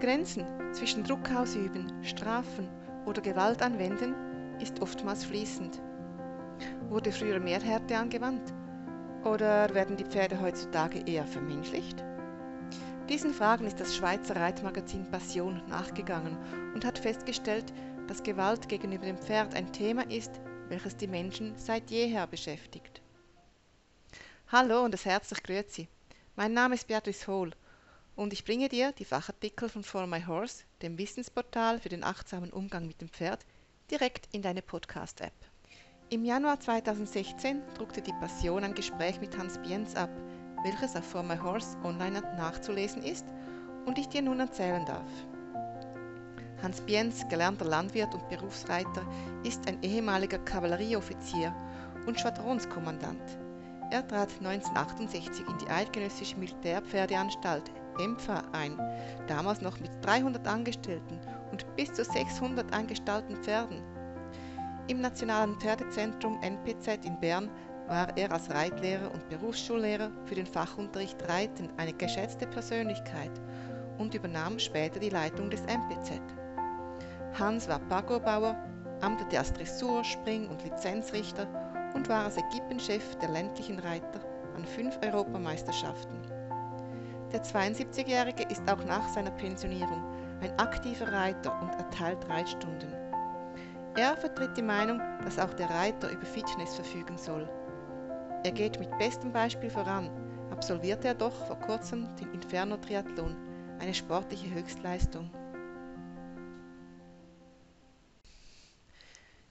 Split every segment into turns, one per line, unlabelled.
Grenzen zwischen Druck ausüben, strafen oder Gewalt anwenden ist oftmals fließend. Wurde früher mehr Härte angewandt? Oder werden die Pferde heutzutage eher vermenschlicht? Diesen Fragen ist das Schweizer Reitmagazin Passion nachgegangen und hat festgestellt, dass Gewalt gegenüber dem Pferd ein Thema ist, welches die Menschen seit jeher beschäftigt. Hallo und das herzlich grüezi. Mein Name ist Beatrice Hohl und ich bringe dir die Fachartikel von For My Horse, dem Wissensportal für den achtsamen Umgang mit dem Pferd, direkt in deine Podcast-App. Im Januar 2016 druckte die Passion ein Gespräch mit Hans Bienz ab, welches auf For My Horse online nachzulesen ist und ich dir nun erzählen darf. Hans Bienz, gelernter Landwirt und Berufsreiter, ist ein ehemaliger Kavallerieoffizier und Schwadronskommandant. Er trat 1968 in die Eidgenössische Militärpferdeanstalt EMPFA ein, damals noch mit 300 Angestellten und bis zu 600 eingestallten Pferden. Im Nationalen Pferdezentrum NPZ in Bern war er als Reitlehrer und Berufsschullehrer für den Fachunterricht Reiten eine geschätzte Persönlichkeit und übernahm später die Leitung des NPZ. Hans war Pagobauer, amtete als Dressur-, Spring- und Lizenzrichter und war als Equipenchef der ländlichen Reiter an fünf Europameisterschaften. Der 72-Jährige ist auch nach seiner Pensionierung ein aktiver Reiter und erteilt Reitstunden. Er vertritt die Meinung, dass auch der Reiter über Fitness verfügen soll. Er geht mit bestem Beispiel voran, absolvierte er doch vor kurzem den Inferno-Triathlon, eine sportliche Höchstleistung.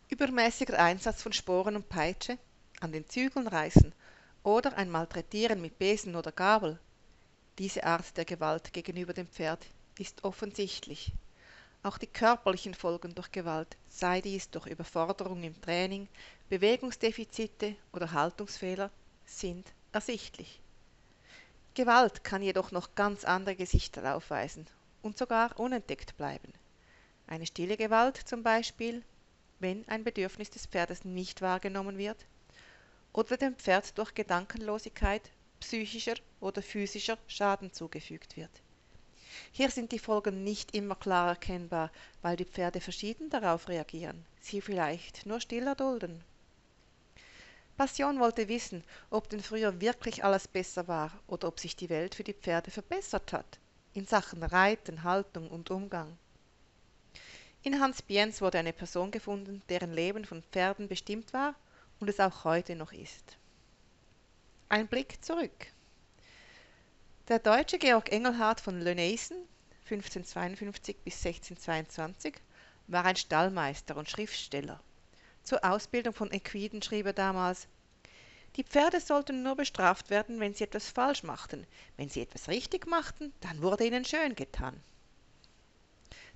Übermäßiger Einsatz von Sporen und Peitsche, an den Zügeln reißen oder ein Malträtieren mit Besen oder Gabel. Diese Art der Gewalt gegenüber dem Pferd ist offensichtlich. Auch die körperlichen Folgen durch Gewalt, sei dies durch Überforderung im Training, Bewegungsdefizite oder Haltungsfehler, sind ersichtlich. Gewalt kann jedoch noch ganz andere Gesichter aufweisen und sogar unentdeckt bleiben. Eine stille Gewalt zum Beispiel, wenn ein Bedürfnis des Pferdes nicht wahrgenommen wird oder dem Pferd durch Gedankenlosigkeit psychischer oder physischer Schaden zugefügt wird. Hier sind die Folgen nicht immer klar erkennbar, weil die Pferde verschieden darauf reagieren, sie vielleicht nur still erdulden. Passion wollte wissen, ob denn früher wirklich alles besser war oder ob sich die Welt für die Pferde verbessert hat, in Sachen Reiten, Haltung und Umgang. In Hans Bienz wurde eine Person gefunden, deren Leben von Pferden bestimmt war und es auch heute noch ist. Ein Blick zurück. Der deutsche Georg Engelhardt von Lönnesen, 1552 bis 1622, war ein Stallmeister und Schriftsteller. Zur Ausbildung von Equiden schrieb er damals Die Pferde sollten nur bestraft werden, wenn sie etwas falsch machten. Wenn sie etwas richtig machten, dann wurde ihnen schön getan.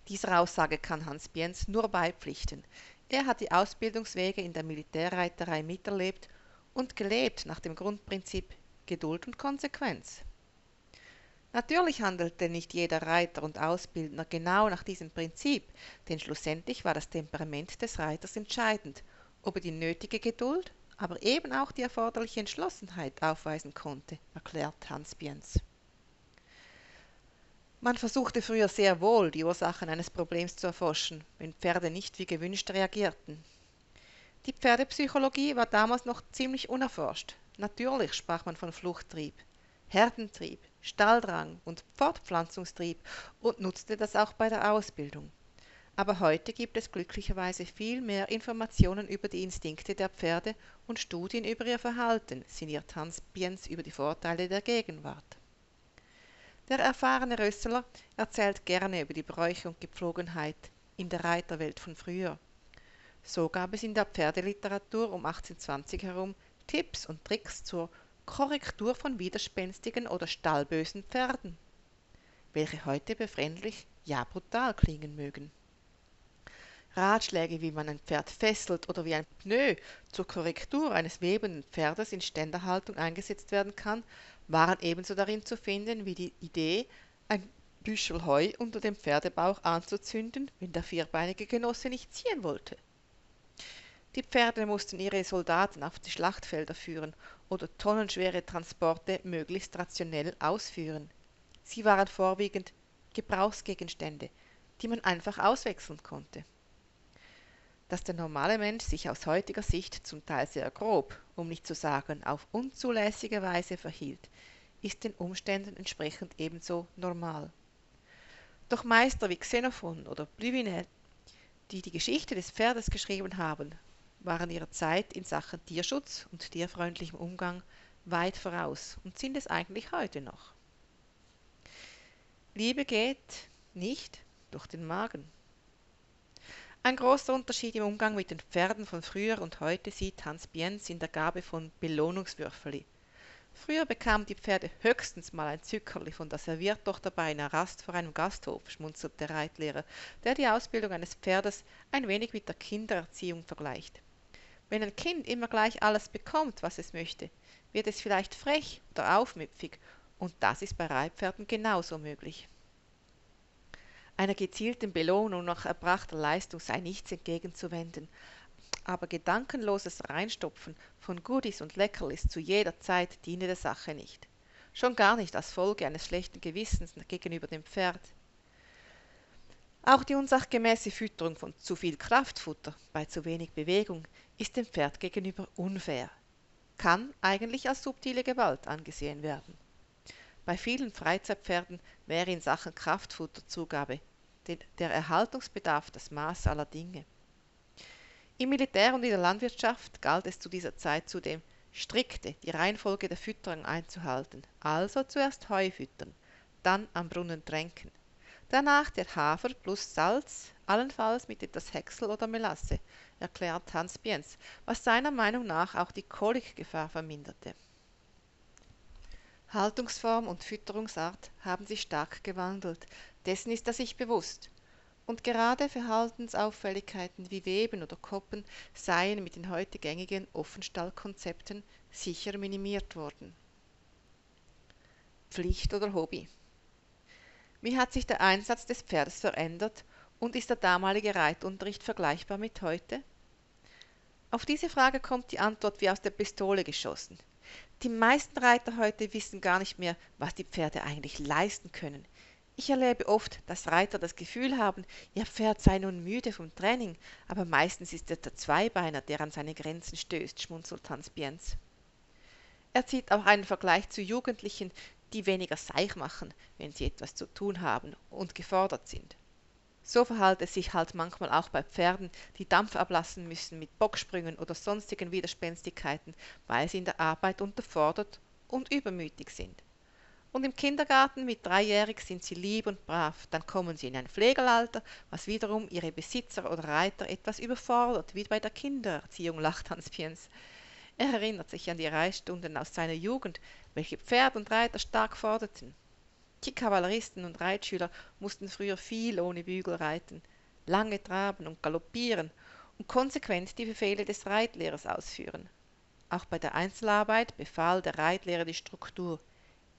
Dieser Aussage kann Hans Bienz nur beipflichten. Er hat die Ausbildungswege in der Militärreiterei miterlebt und gelebt nach dem Grundprinzip Geduld und Konsequenz. Natürlich handelte nicht jeder Reiter und Ausbildner genau nach diesem Prinzip, denn schlussendlich war das Temperament des Reiters entscheidend, ob er die nötige Geduld, aber eben auch die erforderliche Entschlossenheit aufweisen konnte, erklärt Hans Bienz. Man versuchte früher sehr wohl, die Ursachen eines Problems zu erforschen, wenn Pferde nicht wie gewünscht reagierten. Die Pferdepsychologie war damals noch ziemlich unerforscht. Natürlich sprach man von Fluchttrieb, Herdentrieb, Stalldrang und Fortpflanzungstrieb und nutzte das auch bei der Ausbildung. Aber heute gibt es glücklicherweise viel mehr Informationen über die Instinkte der Pferde und Studien über ihr Verhalten, sinniert Hans Biens über die Vorteile der Gegenwart. Der erfahrene Rösseler erzählt gerne über die Bräuche und Gepflogenheit in der Reiterwelt von früher. So gab es in der Pferdeliteratur um 1820 herum Tipps und Tricks zur Korrektur von widerspenstigen oder stallbösen Pferden, welche heute befremdlich, ja brutal klingen mögen. Ratschläge, wie man ein Pferd fesselt oder wie ein Pneu zur Korrektur eines webenden Pferdes in Ständerhaltung eingesetzt werden kann, waren ebenso darin zu finden wie die Idee, ein Büschel Heu unter dem Pferdebauch anzuzünden, wenn der vierbeinige Genosse nicht ziehen wollte. Die Pferde mussten ihre Soldaten auf die Schlachtfelder führen oder tonnenschwere Transporte möglichst rationell ausführen. Sie waren vorwiegend Gebrauchsgegenstände, die man einfach auswechseln konnte. Dass der normale Mensch sich aus heutiger Sicht zum Teil sehr grob, um nicht zu sagen auf unzulässige Weise verhielt, ist den Umständen entsprechend ebenso normal. Doch Meister wie Xenophon oder Pluvinel, die die Geschichte des Pferdes geschrieben haben, waren ihrer Zeit in Sachen Tierschutz und tierfreundlichem Umgang weit voraus und sind es eigentlich heute noch. Liebe geht nicht durch den Magen. Ein großer Unterschied im Umgang mit den Pferden von früher und heute sieht Hans Bienz in der Gabe von Belohnungswürfeli. Früher bekamen die Pferde höchstens mal ein Zückerli von der Serviertochter bei einer Rast vor einem Gasthof, schmunzelt der Reitlehrer, der die Ausbildung eines Pferdes ein wenig mit der Kindererziehung vergleicht. Wenn ein Kind immer gleich alles bekommt, was es möchte, wird es vielleicht frech oder aufmüpfig, und das ist bei Reitpferden genauso möglich. Einer gezielten Belohnung nach erbrachter Leistung sei nichts entgegenzuwenden, aber gedankenloses Reinstopfen von Goodies und Leckerlis zu jeder Zeit diene der Sache nicht. Schon gar nicht als Folge eines schlechten Gewissens gegenüber dem Pferd. Auch die unsachgemäße Fütterung von zu viel Kraftfutter bei zu wenig Bewegung ist dem Pferd gegenüber unfair, kann eigentlich als subtile Gewalt angesehen werden. Bei vielen Freizeitpferden wäre in Sachen Kraftfutterzugabe der Erhaltungsbedarf das Maß aller Dinge. Im Militär und in der Landwirtschaft galt es zu dieser Zeit zudem, strikte die Reihenfolge der Fütterung einzuhalten, also zuerst Heu füttern, dann am Brunnen tränken. Danach der Hafer plus Salz, allenfalls mit etwas Häcksel oder Melasse, erklärt Hans Biens, was seiner Meinung nach auch die Kolikgefahr verminderte. Haltungsform und Fütterungsart haben sich stark gewandelt, dessen ist er sich bewusst. Und gerade Verhaltensauffälligkeiten wie Weben oder Koppen seien mit den heute gängigen Offenstallkonzepten sicher minimiert worden. Pflicht oder Hobby. Wie hat sich der Einsatz des Pferdes verändert und ist der damalige Reitunterricht vergleichbar mit heute? Auf diese Frage kommt die Antwort wie aus der Pistole geschossen. Die meisten Reiter heute wissen gar nicht mehr, was die Pferde eigentlich leisten können. Ich erlebe oft, dass Reiter das Gefühl haben, ihr Pferd sei nun müde vom Training, aber meistens ist es der Zweibeiner, der an seine Grenzen stößt, schmunzelt Hans Bienz. Er zieht auch einen Vergleich zu Jugendlichen, die weniger Seich machen, wenn sie etwas zu tun haben und gefordert sind. So verhält es sich halt manchmal auch bei Pferden, die Dampf ablassen müssen mit Bocksprüngen oder sonstigen Widerspenstigkeiten, weil sie in der Arbeit unterfordert und übermütig sind. Und im Kindergarten mit dreijährig sind sie lieb und brav, dann kommen sie in ein Pflegelalter, was wiederum ihre Besitzer oder Reiter etwas überfordert, wie bei der Kindererziehung, lacht Hans Piens. Er erinnert sich an die Reitstunden aus seiner Jugend, welche Pferd und Reiter stark forderten. Die Kavalleristen und Reitschüler mussten früher viel ohne Bügel reiten, lange traben und galoppieren und konsequent die Befehle des Reitlehrers ausführen. Auch bei der Einzelarbeit befahl der Reitlehrer die Struktur.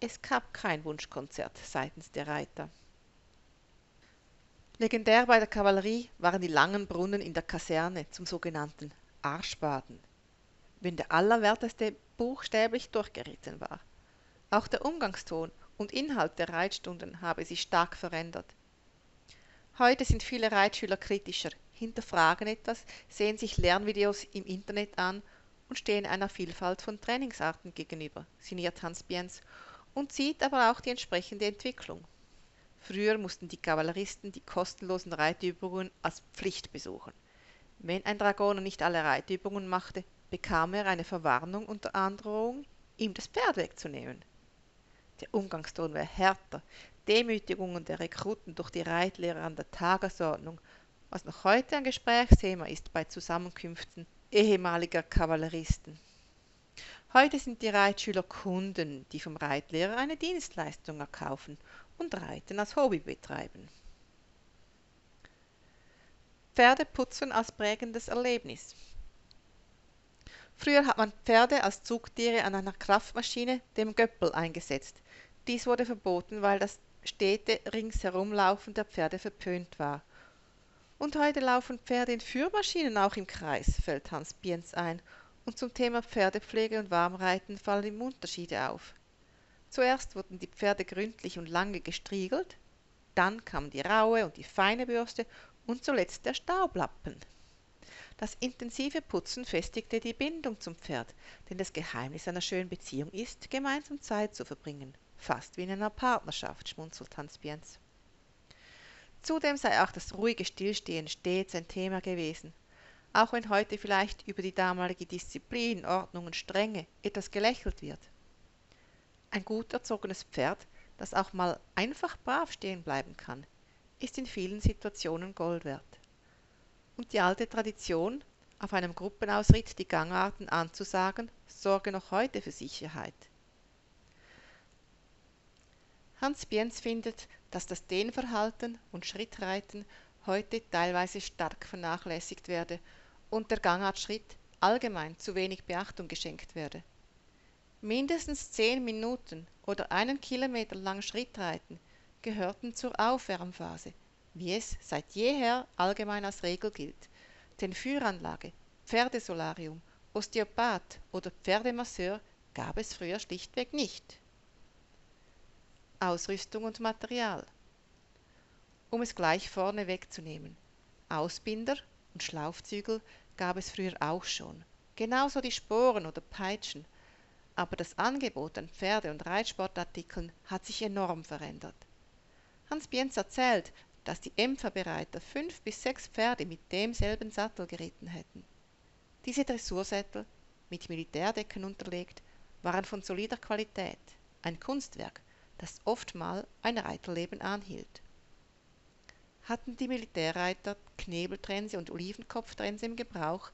Es gab kein Wunschkonzert seitens der Reiter. Legendär bei der Kavallerie waren die langen Brunnen in der Kaserne zum sogenannten Arschbaden, wenn der Allerwerteste buchstäblich durchgeritten war. Auch der Umgangston und Inhalt der Reitstunden habe sich stark verändert. Heute sind viele Reitschüler kritischer, hinterfragen etwas, sehen sich Lernvideos im Internet an und stehen einer Vielfalt von Trainingsarten gegenüber, sinniert Hans Biens und sieht aber auch die entsprechende Entwicklung. Früher mussten die Kavalleristen die kostenlosen Reitübungen als Pflicht besuchen. Wenn ein Dragoner nicht alle Reitübungen machte, bekam er eine Verwarnung unter Androhung, ihm das Pferd wegzunehmen. Der Umgangston war härter, Demütigungen der Rekruten durch die Reitlehrer an der Tagesordnung, was noch heute ein Gesprächsthema ist bei Zusammenkünften ehemaliger Kavalleristen. Heute sind die Reitschüler Kunden, die vom Reitlehrer eine Dienstleistung erkaufen und Reiten als Hobby betreiben. Pferdeputzen als prägendes Erlebnis. Früher hat man Pferde als Zugtiere an einer Kraftmaschine, dem Göppel, eingesetzt. Dies wurde verboten, weil das stete Ringsherumlaufen der Pferde verpönt war. Und heute laufen Pferde in Führmaschinen auch im Kreis, fällt Hans Bienz ein, und zum Thema Pferdepflege und Warmreiten fallen ihm Unterschiede auf. Zuerst wurden die Pferde gründlich und lange gestriegelt, dann kam die raue und die feine Bürste und zuletzt der Staublappen. Das intensive Putzen festigte die Bindung zum Pferd, denn das Geheimnis einer schönen Beziehung ist, gemeinsam Zeit zu verbringen, fast wie in einer Partnerschaft, schmunzelt Hans Biens. Zudem sei auch das ruhige Stillstehen stets ein Thema gewesen. Auch wenn heute vielleicht über die damalige Disziplin, Ordnung und Strenge etwas gelächelt wird. Ein gut erzogenes Pferd, das auch mal einfach brav stehen bleiben kann, ist in vielen Situationen Gold wert. Und die alte Tradition, auf einem Gruppenausritt die Gangarten anzusagen, sorge noch heute für Sicherheit. Hans Bienz findet, dass das Dehnverhalten und Schrittreiten heute teilweise stark vernachlässigt werde und der Gangartschritt allgemein zu wenig Beachtung geschenkt werde. Mindestens zehn Minuten oder einen Kilometer lang Schrittreiten gehörten zur Aufwärmphase, wie es seit jeher allgemein als Regel gilt. Denn Führanlage, Pferdesolarium, Osteopath oder Pferdemasseur gab es früher schlichtweg nicht. Ausrüstung und Material. Um es gleich vorne wegzunehmen. Ausbinder und Schlaufzügel gab es früher auch schon. Genauso die Sporen oder Peitschen. Aber das Angebot an Pferde- und Reitsportartikeln hat sich enorm verändert. Hans Bienz erzählt, dass die Empferbereiter fünf bis sechs Pferde mit demselben Sattel geritten hätten. Diese Dressursättel, mit Militärdecken unterlegt, waren von solider Qualität, ein Kunstwerk, das oftmal ein Reiterleben anhielt. Hatten die Militärreiter Knebeltrense und Olivenkopftrense im Gebrauch,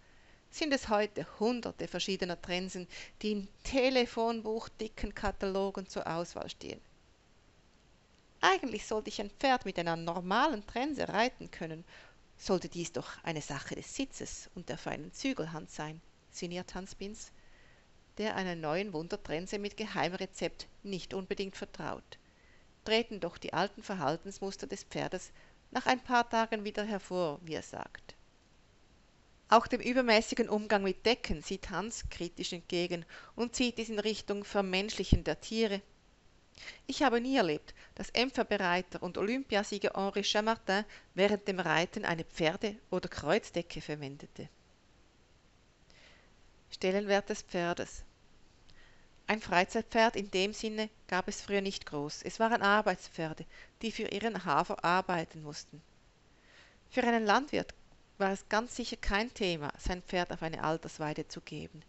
sind es heute hunderte verschiedener Trensen, die in telefonbuchdicken Katalogen zur Auswahl stehen. Eigentlich sollte ich ein Pferd mit einer normalen Trense reiten können, sollte dies doch eine Sache des Sitzes und der feinen Zügelhand sein, sinniert Hans Bins der einer neuen Wundertrense mit Geheimrezept nicht unbedingt vertraut. Treten doch die alten Verhaltensmuster des Pferdes nach ein paar Tagen wieder hervor, wie er sagt. Auch dem übermäßigen Umgang mit Decken sieht Hans kritisch entgegen und zieht dies in Richtung Vermenschlichen der Tiere. Ich habe nie erlebt, dass Empferbereiter und Olympiasieger Henri Chamartin während dem Reiten eine Pferde- oder Kreuzdecke verwendete. Stellenwert des Pferdes ein Freizeitpferd in dem Sinne gab es früher nicht groß, es waren Arbeitspferde, die für ihren Hafer arbeiten mussten. Für einen Landwirt war es ganz sicher kein Thema, sein Pferd auf eine Altersweide zu geben.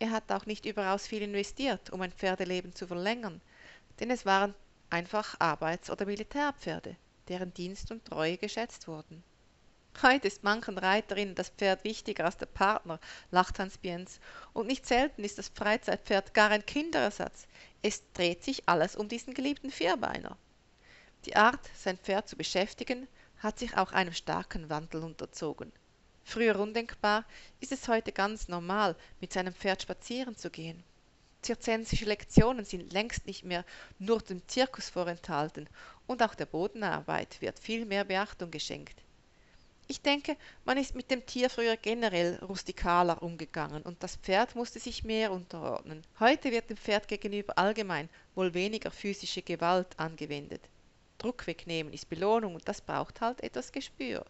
Er hat auch nicht überaus viel investiert, um ein Pferdeleben zu verlängern, denn es waren einfach Arbeits- oder Militärpferde, deren Dienst und Treue geschätzt wurden. Heute ist manchen Reiterinnen das Pferd wichtiger als der Partner, lacht Hans Biens. Und nicht selten ist das Freizeitpferd gar ein Kinderersatz. Es dreht sich alles um diesen geliebten Vierbeiner. Die Art, sein Pferd zu beschäftigen, hat sich auch einem starken Wandel unterzogen. Früher undenkbar, ist es heute ganz normal, mit seinem Pferd spazieren zu gehen. Zirzensische Lektionen sind längst nicht mehr nur dem Zirkus vorenthalten und auch der Bodenarbeit wird viel mehr Beachtung geschenkt. Ich denke, man ist mit dem Tier früher generell rustikaler umgegangen und das Pferd musste sich mehr unterordnen. Heute wird dem Pferd gegenüber allgemein wohl weniger physische Gewalt angewendet. Druck wegnehmen ist Belohnung und das braucht halt etwas Gespür.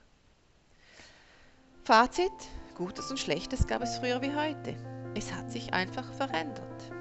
Fazit: Gutes und Schlechtes gab es früher wie heute. Es hat sich einfach verändert.